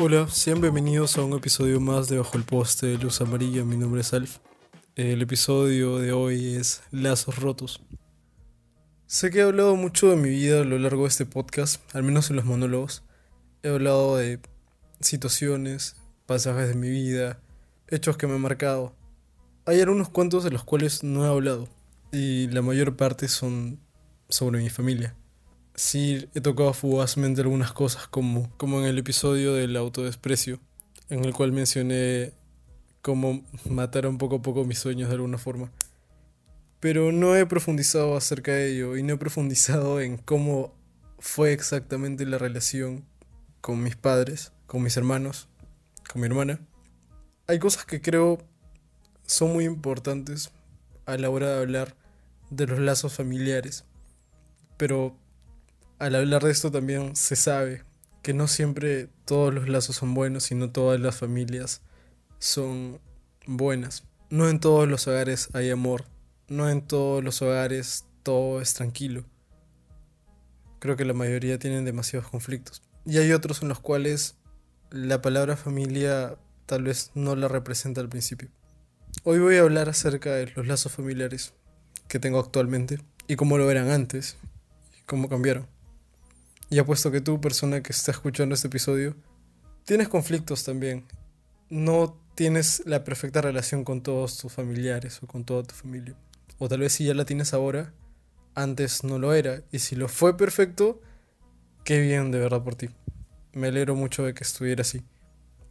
Hola, sean bienvenidos a un episodio más de Bajo el Poste de Luz Amarilla. Mi nombre es Alf. El episodio de hoy es Lazos Rotos. Sé que he hablado mucho de mi vida a lo largo de este podcast, al menos en los monólogos. He hablado de situaciones, pasajes de mi vida, hechos que me han marcado. Hay algunos cuantos de los cuales no he hablado, y la mayor parte son sobre mi familia sí he tocado fugazmente algunas cosas como, como en el episodio del autodesprecio, en el cual mencioné cómo mataron poco a poco mis sueños de alguna forma. Pero no he profundizado acerca de ello y no he profundizado en cómo fue exactamente la relación con mis padres, con mis hermanos, con mi hermana. Hay cosas que creo son muy importantes a la hora de hablar de los lazos familiares, pero al hablar de esto también se sabe que no siempre todos los lazos son buenos y no todas las familias son buenas. No en todos los hogares hay amor, no en todos los hogares todo es tranquilo. Creo que la mayoría tienen demasiados conflictos. Y hay otros en los cuales la palabra familia tal vez no la representa al principio. Hoy voy a hablar acerca de los lazos familiares que tengo actualmente y cómo lo eran antes y cómo cambiaron. Y apuesto que tú, persona que está escuchando este episodio, tienes conflictos también. No tienes la perfecta relación con todos tus familiares o con toda tu familia. O tal vez si ya la tienes ahora, antes no lo era. Y si lo fue perfecto, qué bien de verdad por ti. Me alegro mucho de que estuviera así.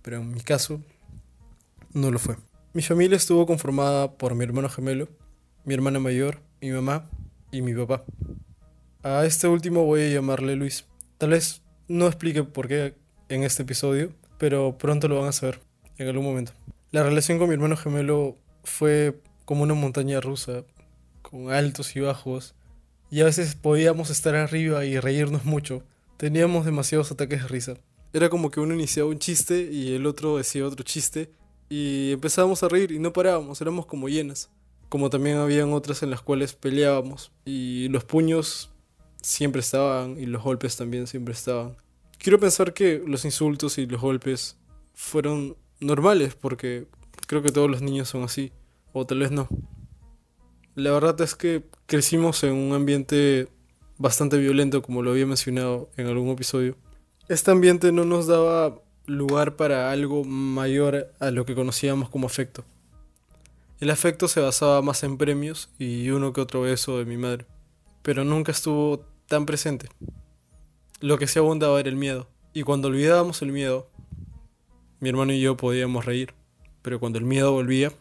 Pero en mi caso, no lo fue. Mi familia estuvo conformada por mi hermano gemelo, mi hermana mayor, mi mamá y mi papá. A este último voy a llamarle Luis. Tal vez no explique por qué en este episodio, pero pronto lo van a saber, en algún momento. La relación con mi hermano gemelo fue como una montaña rusa, con altos y bajos, y a veces podíamos estar arriba y reírnos mucho. Teníamos demasiados ataques de risa. Era como que uno iniciaba un chiste y el otro decía otro chiste, y empezábamos a reír y no parábamos, éramos como llenas. Como también habían otras en las cuales peleábamos, y los puños siempre estaban y los golpes también siempre estaban. Quiero pensar que los insultos y los golpes fueron normales porque creo que todos los niños son así, o tal vez no. La verdad es que crecimos en un ambiente bastante violento, como lo había mencionado en algún episodio. Este ambiente no nos daba lugar para algo mayor a lo que conocíamos como afecto. El afecto se basaba más en premios y uno que otro beso de mi madre, pero nunca estuvo tan presente. Lo que se abundaba era el miedo. Y cuando olvidábamos el miedo, mi hermano y yo podíamos reír. Pero cuando el miedo volvía,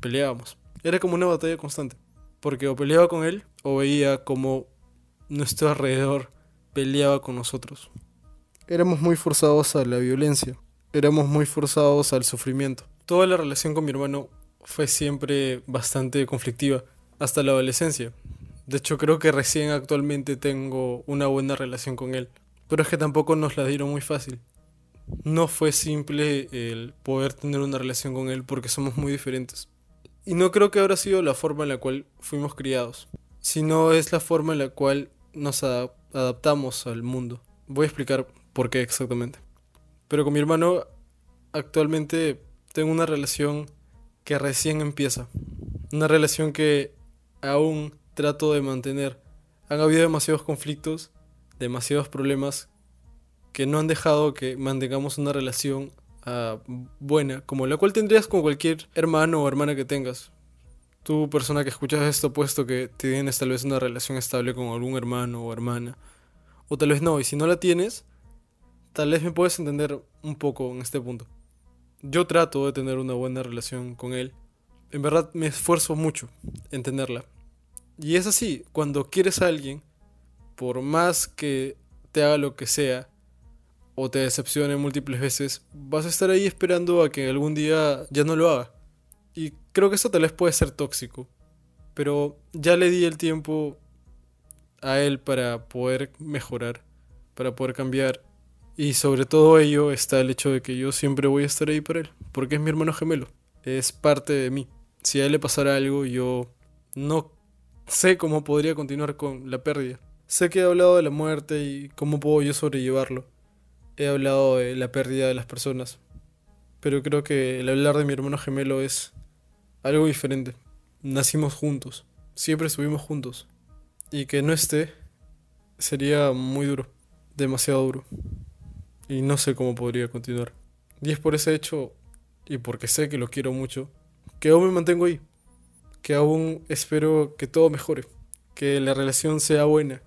peleábamos. Era como una batalla constante. Porque o peleaba con él o veía como nuestro alrededor peleaba con nosotros. Éramos muy forzados a la violencia. Éramos muy forzados al sufrimiento. Toda la relación con mi hermano fue siempre bastante conflictiva. Hasta la adolescencia. De hecho, creo que recién actualmente tengo una buena relación con él. Pero es que tampoco nos la dieron muy fácil. No fue simple el poder tener una relación con él porque somos muy diferentes. Y no creo que habrá sido la forma en la cual fuimos criados, sino es la forma en la cual nos adaptamos al mundo. Voy a explicar por qué exactamente. Pero con mi hermano actualmente tengo una relación que recién empieza. Una relación que aún trato de mantener. Han habido demasiados conflictos, demasiados problemas que no han dejado que mantengamos una relación ah, buena, como la cual tendrías con cualquier hermano o hermana que tengas. Tú, persona que escuchas esto, puesto que tienes tal vez una relación estable con algún hermano o hermana, o tal vez no, y si no la tienes, tal vez me puedes entender un poco en este punto. Yo trato de tener una buena relación con él. En verdad me esfuerzo mucho en tenerla. Y es así, cuando quieres a alguien, por más que te haga lo que sea, o te decepcione múltiples veces, vas a estar ahí esperando a que algún día ya no lo haga. Y creo que eso tal vez puede ser tóxico, pero ya le di el tiempo a él para poder mejorar, para poder cambiar. Y sobre todo ello está el hecho de que yo siempre voy a estar ahí para él, porque es mi hermano gemelo, es parte de mí. Si a él le pasara algo, yo no sé cómo podría continuar con la pérdida. Sé que he hablado de la muerte y cómo puedo yo sobrellevarlo. He hablado de la pérdida de las personas. Pero creo que el hablar de mi hermano gemelo es algo diferente. Nacimos juntos. Siempre estuvimos juntos. Y que no esté sería muy duro. Demasiado duro. Y no sé cómo podría continuar. Y es por ese hecho, y porque sé que lo quiero mucho, que aún me mantengo ahí. Que aún espero que todo mejore. Que la relación sea buena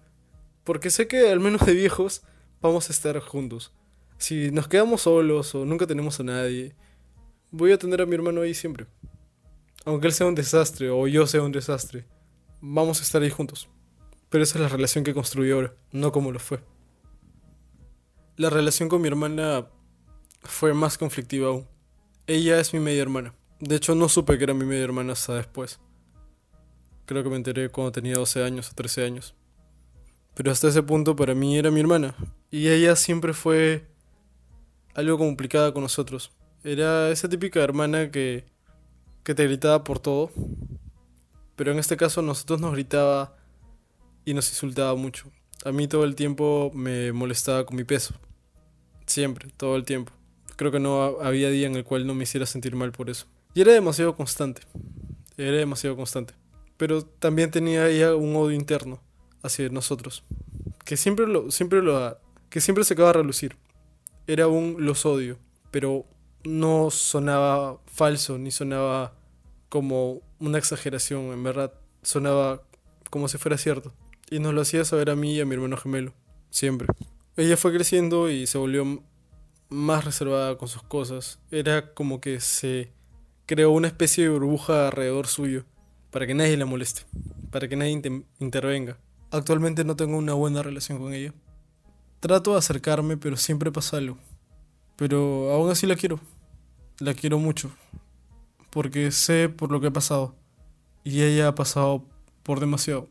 porque sé que al menos de viejos vamos a estar juntos. Si nos quedamos solos o nunca tenemos a nadie, voy a tener a mi hermano ahí siempre. Aunque él sea un desastre o yo sea un desastre, vamos a estar ahí juntos. Pero esa es la relación que construí ahora, no como lo fue. La relación con mi hermana fue más conflictiva aún. Ella es mi media hermana. De hecho, no supe que era mi media hermana hasta después. Creo que me enteré cuando tenía 12 años o 13 años. Pero hasta ese punto para mí era mi hermana. Y ella siempre fue algo complicada con nosotros. Era esa típica hermana que, que te gritaba por todo. Pero en este caso nosotros nos gritaba y nos insultaba mucho. A mí todo el tiempo me molestaba con mi peso. Siempre, todo el tiempo. Creo que no había día en el cual no me hiciera sentir mal por eso. Y era demasiado constante. Era demasiado constante. Pero también tenía ella un odio interno hacia nosotros. Que siempre lo, siempre lo, que siempre se acaba de relucir. Era un los odio, pero no sonaba falso ni sonaba como una exageración, en verdad sonaba como si fuera cierto. Y nos lo hacía saber a mí y a mi hermano gemelo, siempre. Ella fue creciendo y se volvió más reservada con sus cosas. Era como que se creó una especie de burbuja alrededor suyo, para que nadie la moleste, para que nadie intervenga. Actualmente no tengo una buena relación con ella. Trato de acercarme, pero siempre pasa algo. Pero aún así la quiero. La quiero mucho. Porque sé por lo que ha pasado. Y ella ha pasado por demasiado.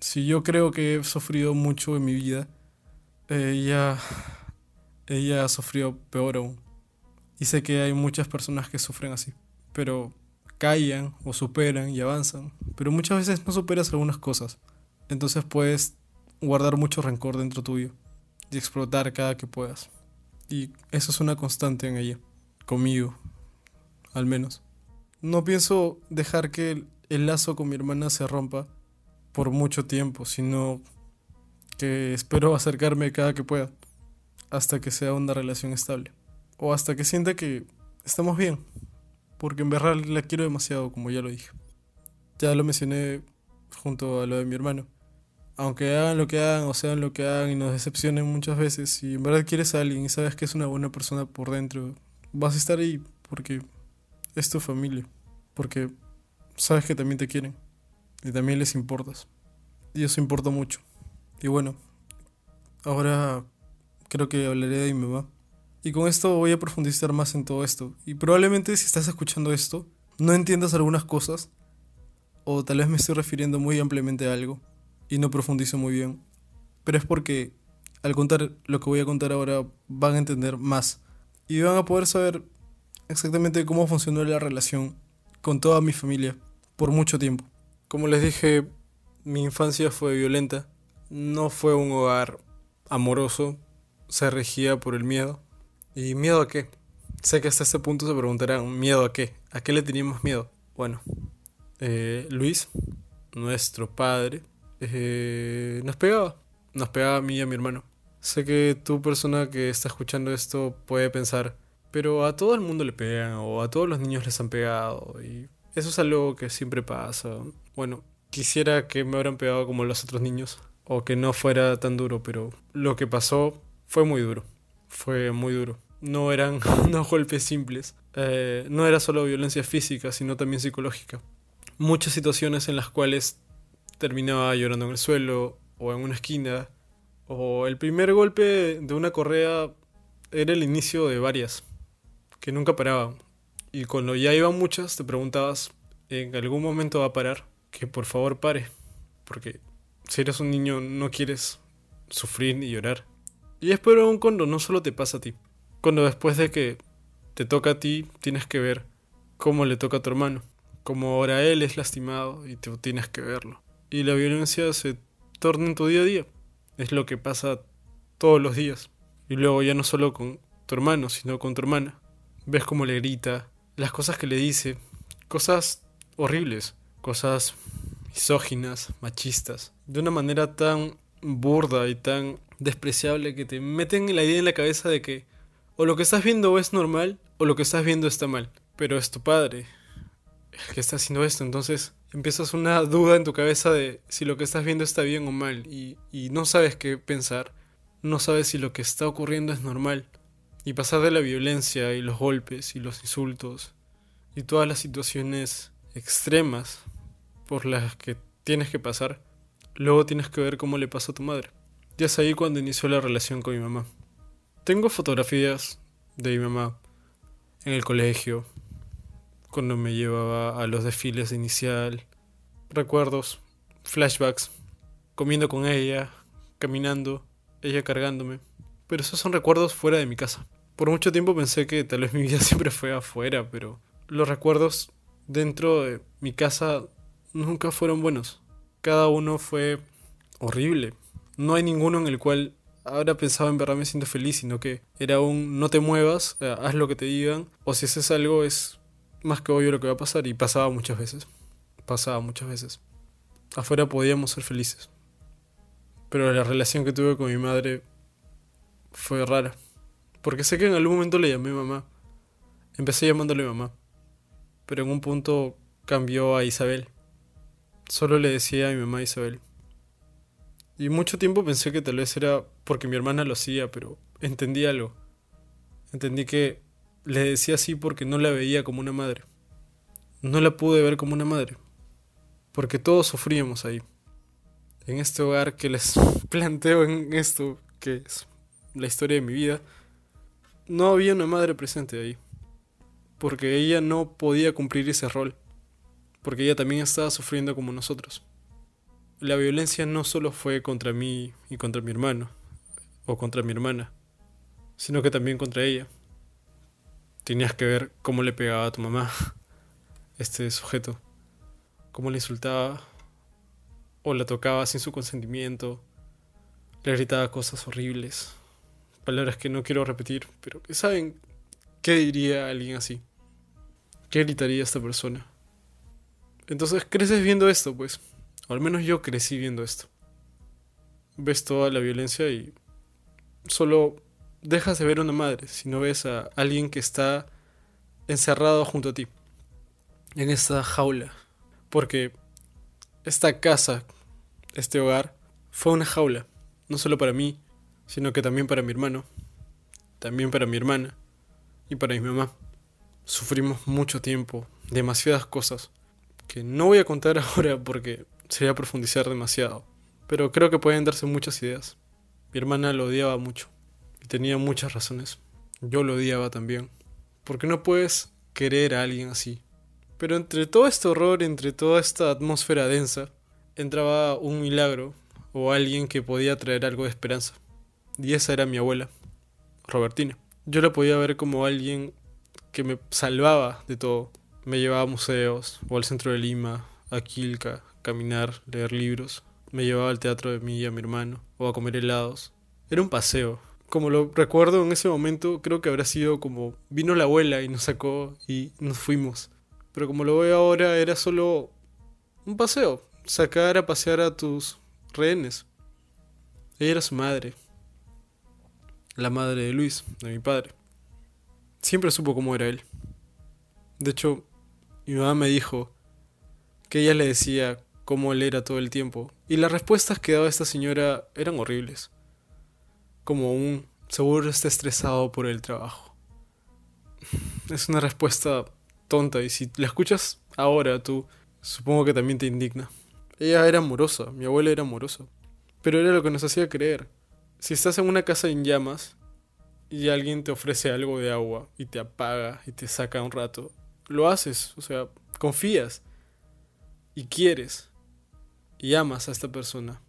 Si yo creo que he sufrido mucho en mi vida, ella, ella ha sufrido peor aún. Y sé que hay muchas personas que sufren así. Pero callan o superan y avanzan. Pero muchas veces no superas algunas cosas. Entonces puedes guardar mucho rencor dentro tuyo y explotar cada que puedas. Y eso es una constante en ella, conmigo, al menos. No pienso dejar que el, lazo con mi hermana se rompa por mucho tiempo, sino que espero acercarme cada que pueda, hasta que sea una relación estable. O hasta que sienta que estamos bien, porque en verdad la quiero demasiado, como ya lo dije. Ya lo mencioné junto a lo de mi hermano aunque hagan lo que hagan o sean lo que hagan y nos decepcionen muchas veces, si en verdad quieres a alguien y sabes que es una buena persona por dentro, vas a estar ahí porque es tu familia, porque sabes que también te quieren y también les importas. Y eso importa mucho. Y bueno, ahora creo que hablaré de mi mamá. Y con esto voy a profundizar más en todo esto. Y probablemente si estás escuchando esto, no entiendas algunas cosas, o tal vez me estoy refiriendo muy ampliamente a algo y no profundizo muy bien. Pero es porque al contar lo que voy a contar ahora van a entender más y van a poder saber exactamente cómo funcionó la relación con toda mi familia por mucho tiempo. Como les dije, mi infancia fue violenta, no fue un hogar amoroso, se regía por el miedo. ¿Y miedo a qué? Sé que hasta este punto se preguntarán, ¿miedo a qué? ¿A qué le teníamos miedo? Bueno, eh, Luis, nuestro padre, eh, nos pegaba. Nos pegaba a mí y a mi hermano. Sé que tu persona que está escuchando esto puede pensar, pero a todo el mundo le pegan o a todos los niños les han pegado y eso es algo que siempre pasa. Bueno, quisiera que me hubieran pegado como los otros niños o que no fuera tan duro, pero lo que pasó fue muy duro. Fue muy duro. No eran unos golpes simples. Eh, no era solo violencia física, sino también psicológica. Muchas situaciones en las cuales terminaba llorando en el suelo o en una esquina. O el primer golpe de una correa era el inicio de varias, que nunca paraban. Y cuando ya iban muchas, te preguntabas, ¿en algún momento va a parar? Que por favor pare. Porque si eres un niño no quieres sufrir y llorar. Y es peor aún cuando no solo te pasa a ti. Cuando después de que te toca a ti, tienes que ver cómo le toca a tu hermano. Como ahora él es lastimado y tú tienes que verlo. y la violencia se torna en tu día a día. Es lo que pasa todos los días. Y luego ya no solo con tu hermano, sino con tu hermana. Ves cómo le grita, las cosas que le dice, cosas horribles, cosas misóginas, machistas, de una manera tan burda y tan despreciable que te meten la idea en la cabeza de que o lo que estás viendo es normal o lo que estás viendo está mal. Pero es tu padre el que está haciendo esto, entonces empiezas una duda en tu cabeza de si lo que estás viendo está bien o mal y, y no sabes qué pensar, no sabes si lo que está ocurriendo es normal. Y pasar de la violencia y los golpes y los insultos y todas las situaciones extremas por las que tienes que pasar, luego tienes que ver cómo le pasó a tu madre. Ya es ahí cuando inició la relación con mi mamá. Tengo fotografías de mi mamá en el colegio, cuando me llevaba a los desfiles de inicial, recuerdos, flashbacks, comiendo con ella, caminando, ella cargándome. Pero esos son recuerdos fuera de mi casa. Por mucho tiempo pensé que tal vez mi vida siempre fue afuera, pero los recuerdos dentro de mi casa nunca fueron buenos. Cada uno fue horrible. No hay ninguno en el cual ahora pensaba en verdad me siento feliz, sino que era un no te muevas, eh, haz lo que te digan, o si haces algo es más que obvio lo que va a pasar y pasaba muchas veces. Pasaba muchas veces. Afuera podíamos ser felices. Pero la relación que tuve con mi madre fue rara. Porque sé que en algún momento le llamé mamá. Empecé llamándole mamá. Pero en un punto cambió a Isabel. Solo le decía a mi mamá Isabel. Y mucho tiempo pensé que tal vez era porque mi hermana lo hacía, pero entendí algo. Entendí que le decía así porque no la veía como una madre. No la pude ver como una madre. Porque todos sufríamos ahí. En este hogar que les planteo en esto, que es la historia de mi vida, no había una madre presente ahí. Porque ella no podía cumplir ese rol. Porque ella también estaba sufriendo como nosotros. La violencia no solo fue contra mí y contra mi hermano, o contra mi hermana, sino que también contra ella tenías que ver cómo le pegaba a tu mamá este sujeto, cómo le insultaba o la tocaba sin su consentimiento, le gritaba cosas horribles, palabras que no quiero repetir, pero que saben qué diría alguien así, qué gritaría esta persona. Entonces creces viendo esto, pues, o al menos yo crecí viendo esto. Ves toda la violencia y solo dejas de ver a una madre, si no ves a alguien que está encerrado junto a ti, en esta jaula. Porque esta casa, este hogar, fue una jaula, no solo para mí, sino que también para mi hermano, también para mi hermana y para mi mamá. Sufrimos mucho tiempo, demasiadas cosas, que no voy a contar ahora porque sería profundizar demasiado, pero creo que pueden darse muchas ideas. Mi hermana lo odiaba mucho y tenía muchas razones. Yo lo odiaba también. Porque no puedes querer a alguien así. Pero entre todo este horror, entre toda esta atmósfera densa, entraba un milagro o alguien que podía traer algo de esperanza. Y esa era mi abuela, Robertina. Yo la podía ver como alguien que me salvaba de todo. Me llevaba a museos o al centro de Lima, a Quilca, caminar, leer libros. Me llevaba al teatro de mí y a mi hermano, o a comer helados. Era un paseo, como lo recuerdo en ese momento, creo que habrá sido como vino la abuela y nos sacó y nos fuimos. Pero como lo veo ahora, era solo un paseo, sacar a pasear a tus rehenes. Ella era su madre, la madre de Luis, de mi padre. Siempre supo cómo era él. De hecho, mi mamá me dijo que ella le decía cómo él era todo el tiempo, y las respuestas que daba esta señora eran horribles como un seguro está estresado por el trabajo. Es una respuesta tonta y si la escuchas ahora tú, supongo que también te indigna. Ella era amorosa, mi abuela era amorosa, pero era lo que nos hacía creer. Si estás en una casa en llamas y alguien te ofrece algo de agua y te apaga y te saca un rato, lo haces, o sea, confías y quieres y amas a esta persona.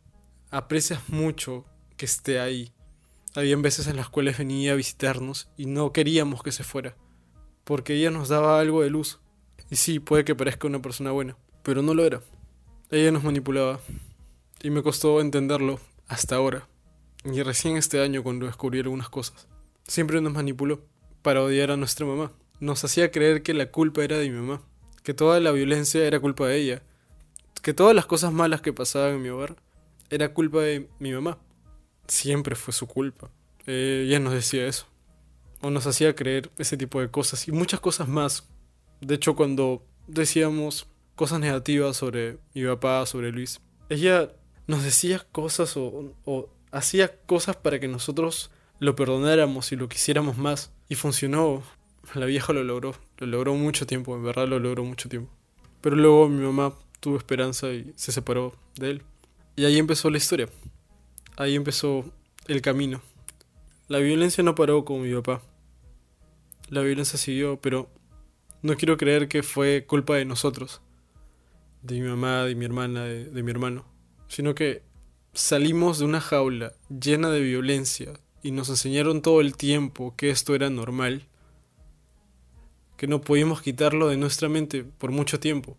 Aprecias mucho que esté ahí habían veces en las cuales venía a visitarnos y no queríamos que se fuera, porque ella nos daba algo de luz. Y sí, puede que parezca una persona buena, pero no lo era. Ella nos manipulaba. Y me costó entenderlo hasta ahora. Y recién este año cuando descubrí algunas cosas. Siempre nos manipuló para odiar a nuestra mamá. Nos hacía creer que la culpa era de mi mamá. Que toda la violencia era culpa de ella. Que todas las cosas malas que pasaban en mi hogar era culpa de mi mamá. Siempre fue su culpa. Eh, ella nos decía eso. O nos hacía creer ese tipo de cosas. Y muchas cosas más. De hecho, cuando decíamos cosas negativas sobre mi papá, sobre Luis, ella nos decía cosas o, o hacía cosas para que nosotros lo perdonáramos y lo quisiéramos más. Y funcionó. La vieja lo logró. Lo logró mucho tiempo, en verdad lo logró mucho tiempo. Pero luego mi mamá tuvo esperanza y se separó de él. Y ahí empezó la historia. Ahí empezó el camino. La violencia no paró con mi papá. La violencia siguió, pero no quiero creer que fue culpa de nosotros, de mi mamá, de mi hermana, de, mi hermano, sino que salimos de una jaula llena de violencia y nos enseñaron todo el tiempo que esto era normal, que no podíamos quitarlo de nuestra mente por mucho tiempo.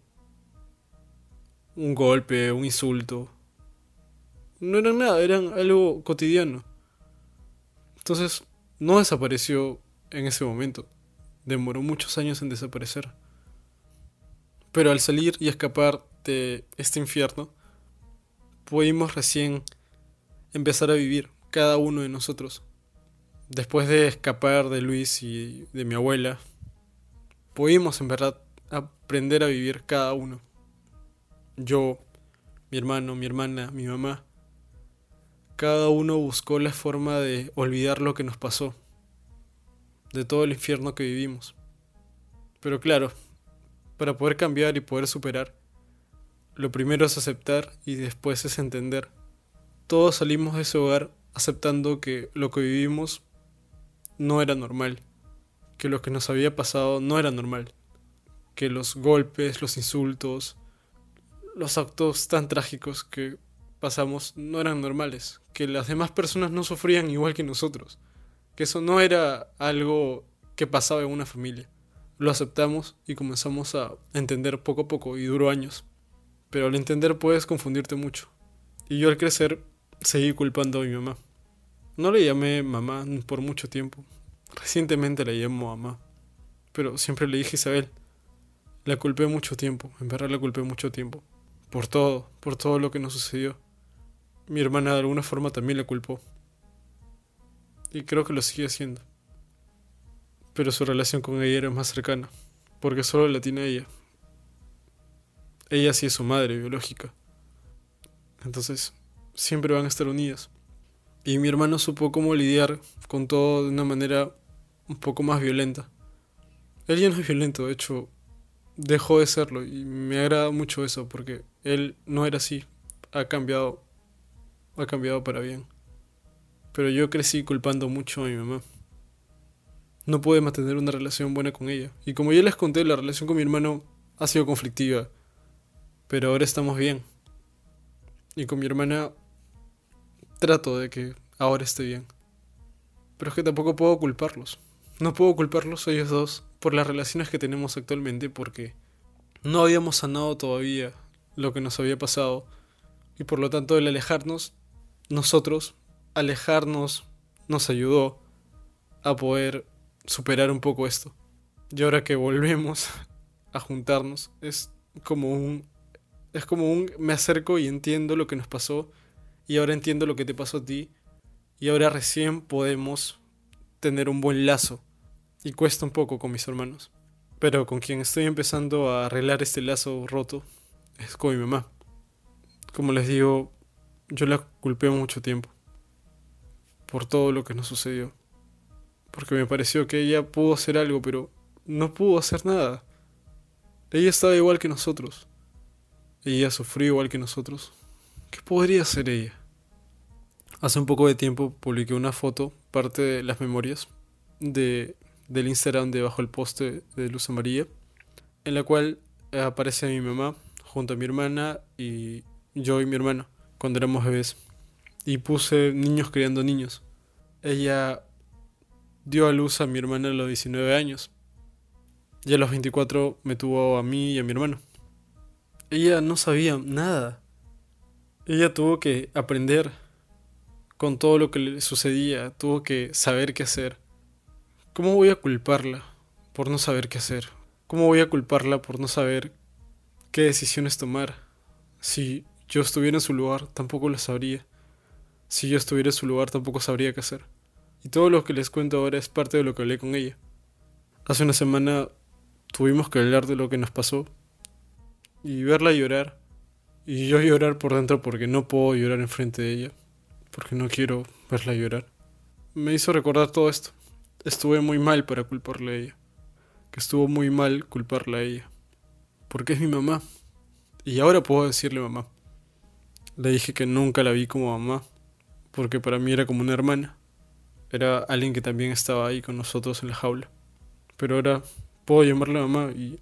Un golpe, un insulto. No eran nada, eran algo cotidiano. Entonces, no desapareció en ese momento. Demoró muchos años en desaparecer. Pero al salir y escapar de este infierno, pudimos recién empezar a vivir, cada uno de nosotros. Después de escapar de Luis y de mi abuela, pudimos en verdad aprender a vivir cada uno. Yo, mi hermano, mi hermana, mi mamá. Cada uno buscó la forma de olvidar lo que nos pasó, de todo el infierno que vivimos. Pero claro, para poder cambiar y poder superar, lo primero es aceptar y después es entender. Todos salimos de ese hogar aceptando que lo que vivimos no era normal, que lo que nos había pasado no era normal, que los golpes, los insultos, los actos tan trágicos que pasamos no eran normales, que las demás personas no sufrían igual que nosotros, que eso no era algo que pasaba en una familia. Lo aceptamos y comenzamos a entender poco a poco y duró años. Pero al entender puedes confundirte mucho. Y yo al crecer seguí culpando a mi mamá. No le llamé mamá por mucho tiempo. Recientemente la llamo mamá. Pero siempre le dije Isabel. La culpé mucho tiempo, en verdad la culpé mucho tiempo. Por todo, por todo lo que nos sucedió. Mi hermana de alguna forma también la culpó. Y creo que lo sigue haciendo. Pero su relación con ella era más cercana, porque solo la tiene ella. Ella sí es su madre biológica. Entonces, siempre van a estar unidas. Y mi hermano supo cómo lidiar con todo de una manera un poco más violenta. Él ya no es violento, de hecho, dejó de serlo y me agrada mucho eso porque él no era así, ha cambiado, ha cambiado para bien. Pero yo crecí culpando mucho a mi mamá. No pude mantener una relación buena con ella. Y como ya les conté, la relación con mi hermano ha sido conflictiva. Pero ahora estamos bien. Y con mi hermana trato de que ahora esté bien. Pero es que tampoco puedo culparlos. No puedo culparlos a ellos dos por las relaciones que tenemos actualmente porque no habíamos sanado todavía lo que nos había pasado. Y por lo tanto el alejarnos, nosotros, alejarnos nos ayudó a poder superar un poco esto. Y ahora que volvemos a juntarnos, es como un... Es como un... Me acerco y entiendo lo que nos pasó y ahora entiendo lo que te pasó a ti y ahora recién podemos tener un buen lazo y cuesta un poco con mis hermanos. Pero con quien estoy empezando a arreglar este lazo roto es con mi mamá. Como les digo, yo la culpé mucho tiempo por todo lo que nos sucedió. Porque me pareció que ella pudo hacer algo, pero no pudo hacer nada. Ella estaba igual que nosotros. Ella sufrió igual que nosotros. ¿Qué podría ser ella? Hace un poco de tiempo publiqué una foto, parte de las memorias, de, del Instagram debajo del poste de Luz Amarilla, en la cual aparece mi mamá junto a mi hermana y yo y mi hermano cuando éramos bebés. Y puse niños criando niños. Ella dio a luz a mi hermana a los 19 años. Y a los 24 me tuvo a mí y a mi hermano. Ella no sabía nada. Ella tuvo que aprender con todo lo que le sucedía, tuvo que saber qué hacer. ¿Cómo voy a culparla por no saber qué hacer? ¿Cómo voy a culparla por no saber qué decisiones tomar? Si yo estuviera en su lugar, tampoco lo sabría. Si yo estuviera en su lugar, tampoco sabría qué hacer. Y todo lo que les cuento ahora es parte de lo que hablé con ella. Hace una semana tuvimos que hablar de lo que nos pasó y verla llorar. Y yo llorar por dentro porque no puedo llorar enfrente de ella. Porque no quiero verla llorar. Me hizo recordar todo esto. Estuve muy mal para culparle a ella. Que estuvo muy mal culparla a ella. Porque es mi mamá. Y ahora puedo decirle mamá. Le dije que nunca la vi como mamá. Porque para mí era como una hermana. Era alguien que también estaba ahí con nosotros en la jaula. Pero ahora puedo llamarle mamá y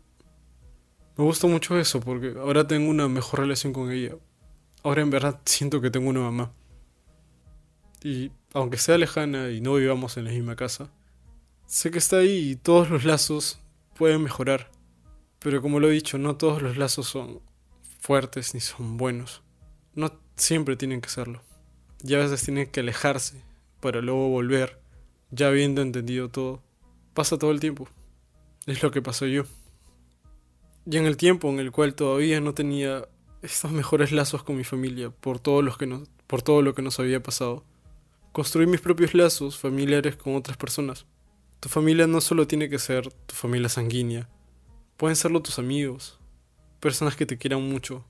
me gusta mucho eso porque ahora tengo una mejor relación con ella. Ahora en verdad siento que tengo una mamá. Y aunque sea lejana y no vivamos en la misma casa, sé que está ahí y todos los lazos pueden mejorar. Pero como lo he dicho, no todos los lazos son fuertes ni son buenos. No siempre tienen que serlo. Y a veces tienen que alejarse para luego volver, ya habiendo entendido todo. Pasa todo el tiempo. Es lo que pasó yo. Y en el tiempo en el cual todavía no tenía estos mejores lazos con mi familia por todo, los que nos, por todo lo que nos había pasado, construí mis propios lazos familiares con otras personas. Tu familia no solo tiene que ser tu familia sanguínea, pueden serlo tus amigos, personas que te quieran mucho.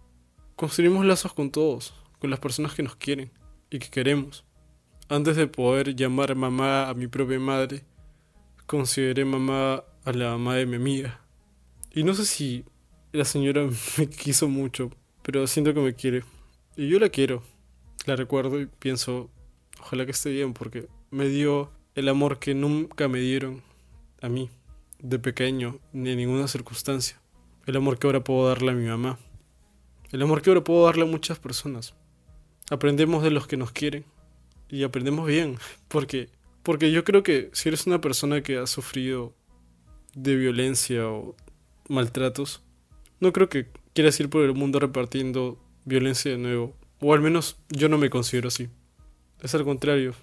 Construimos lazos con todos, con las personas que nos quieren y que queremos. Antes de poder llamar mamá a mi propia madre, consideré mamá a la mamá de mi amiga. Y no sé si la señora me quiso mucho, pero siento que me quiere. Y yo la quiero. La recuerdo y pienso, ojalá que esté bien, porque me dio el amor que nunca me dieron a mí, de pequeño, ni en ninguna circunstancia. El amor que ahora puedo darle a mi mamá. El amor que ahora puedo darle a muchas personas. Aprendemos de los que nos quieren. Y aprendemos bien. Porque, porque yo creo que si eres una persona que ha sufrido de violencia o maltratos, no creo que quieras ir por el mundo repartiendo violencia de nuevo. O al menos yo no me considero así. Es al contrario.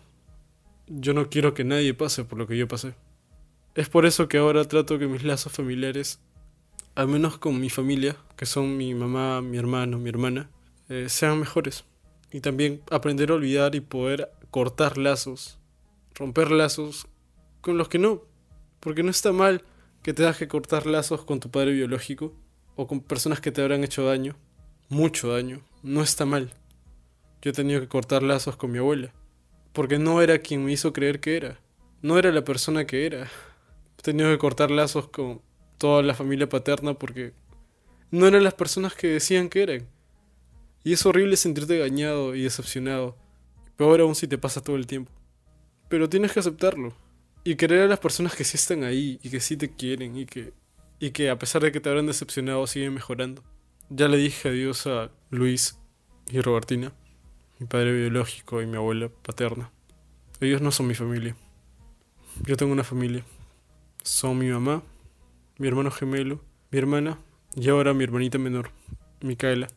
Yo no quiero que nadie pase por lo que yo pasé. Es por eso que ahora trato que mis lazos familiares, al menos con mi familia, que son mi mamá, mi hermano, mi hermana, eh, sean mejores. Y también aprender a olvidar y poder cortar lazos, romper lazos con los que no. Porque no está mal que te que cortar lazos con tu padre biológico o con personas que te habrán hecho daño, mucho daño, no está mal. Yo he tenido que cortar lazos con mi abuela, porque no era quien me hizo creer que era, no era la persona que era. He tenido que cortar lazos con toda la familia paterna porque no eran las personas que decían que eran. Y es horrible sentirte engañado y decepcionado, peor aún si te pasa todo el tiempo. Pero tienes que aceptarlo. Y querer a las personas que sí están ahí y que sí te quieren y que, y que a pesar de que te habrán decepcionado siguen mejorando. Ya le dije adiós a Luis y Robertina, mi padre biológico y mi abuela paterna. Ellos no son mi familia. Yo tengo una familia. Son mi mamá, mi hermano gemelo, mi hermana y ahora mi hermanita menor, Micaela,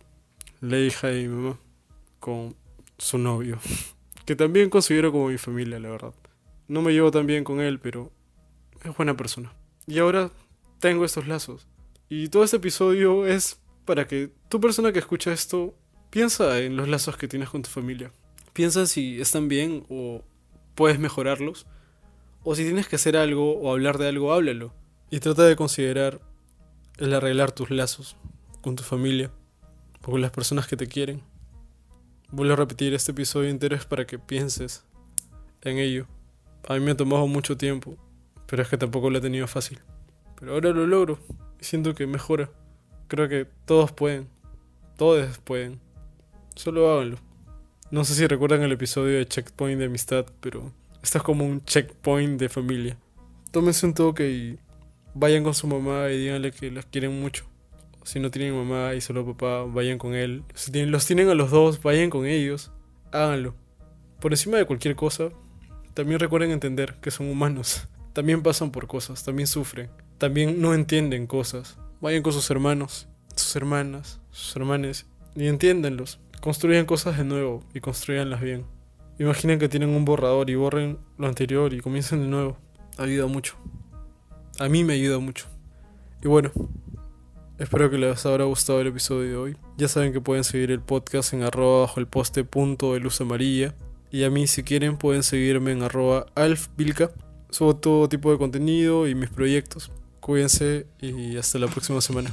la hija de mi mamá, con su novio, que también considero como mi familia, la verdad. No me llevo tan bien con él, pero es buena persona. Y ahora tengo estos lazos. Y todo este episodio es para que tu persona que escucha esto piensa en los lazos que tienes con tu familia. Piensa si están bien o puedes mejorarlos. O si tienes que hacer algo o hablar de algo, háblalo. Y trata de considerar el arreglar tus lazos con tu familia o con las personas que te quieren. Vuelvo a repetir, este episodio entero es para que pienses en ello. A mí me ha tomado mucho tiempo, pero es que tampoco lo he tenido fácil. Pero ahora lo logro y siento que mejora. Creo que todos pueden, todos pueden. Solo háganlo. No sé si recuerdan el episodio de Checkpoint de amistad, pero esto es como un checkpoint de familia. Tómense un toque y vayan con su mamá y díganle que las quieren mucho. Si no tienen mamá y solo papá, vayan con él. Si los tienen a los dos, vayan con ellos. Háganlo. Por encima de cualquier cosa, también recuerden entender que son humanos. También pasan por cosas, también sufren, también no entienden cosas. Vayan con sus hermanos sus hermanas, sus hermanes, y entiéndanlos. Construyan cosas de nuevo y construyanlas bien. Imaginen que tienen un borrador y borren lo anterior y comiencen de nuevo. Ayuda mucho. A mí me ayuda mucho. Y bueno, espero que les haya gustado el episodio de hoy. Ya saben que pueden seguir el podcast en arroba bajo el poste punto de luz amarilla. Y a mí si quieren pueden seguirme en arroba alfvilca. Subo todo tipo de contenido y mis proyectos. Cuídense y hasta la próxima semana.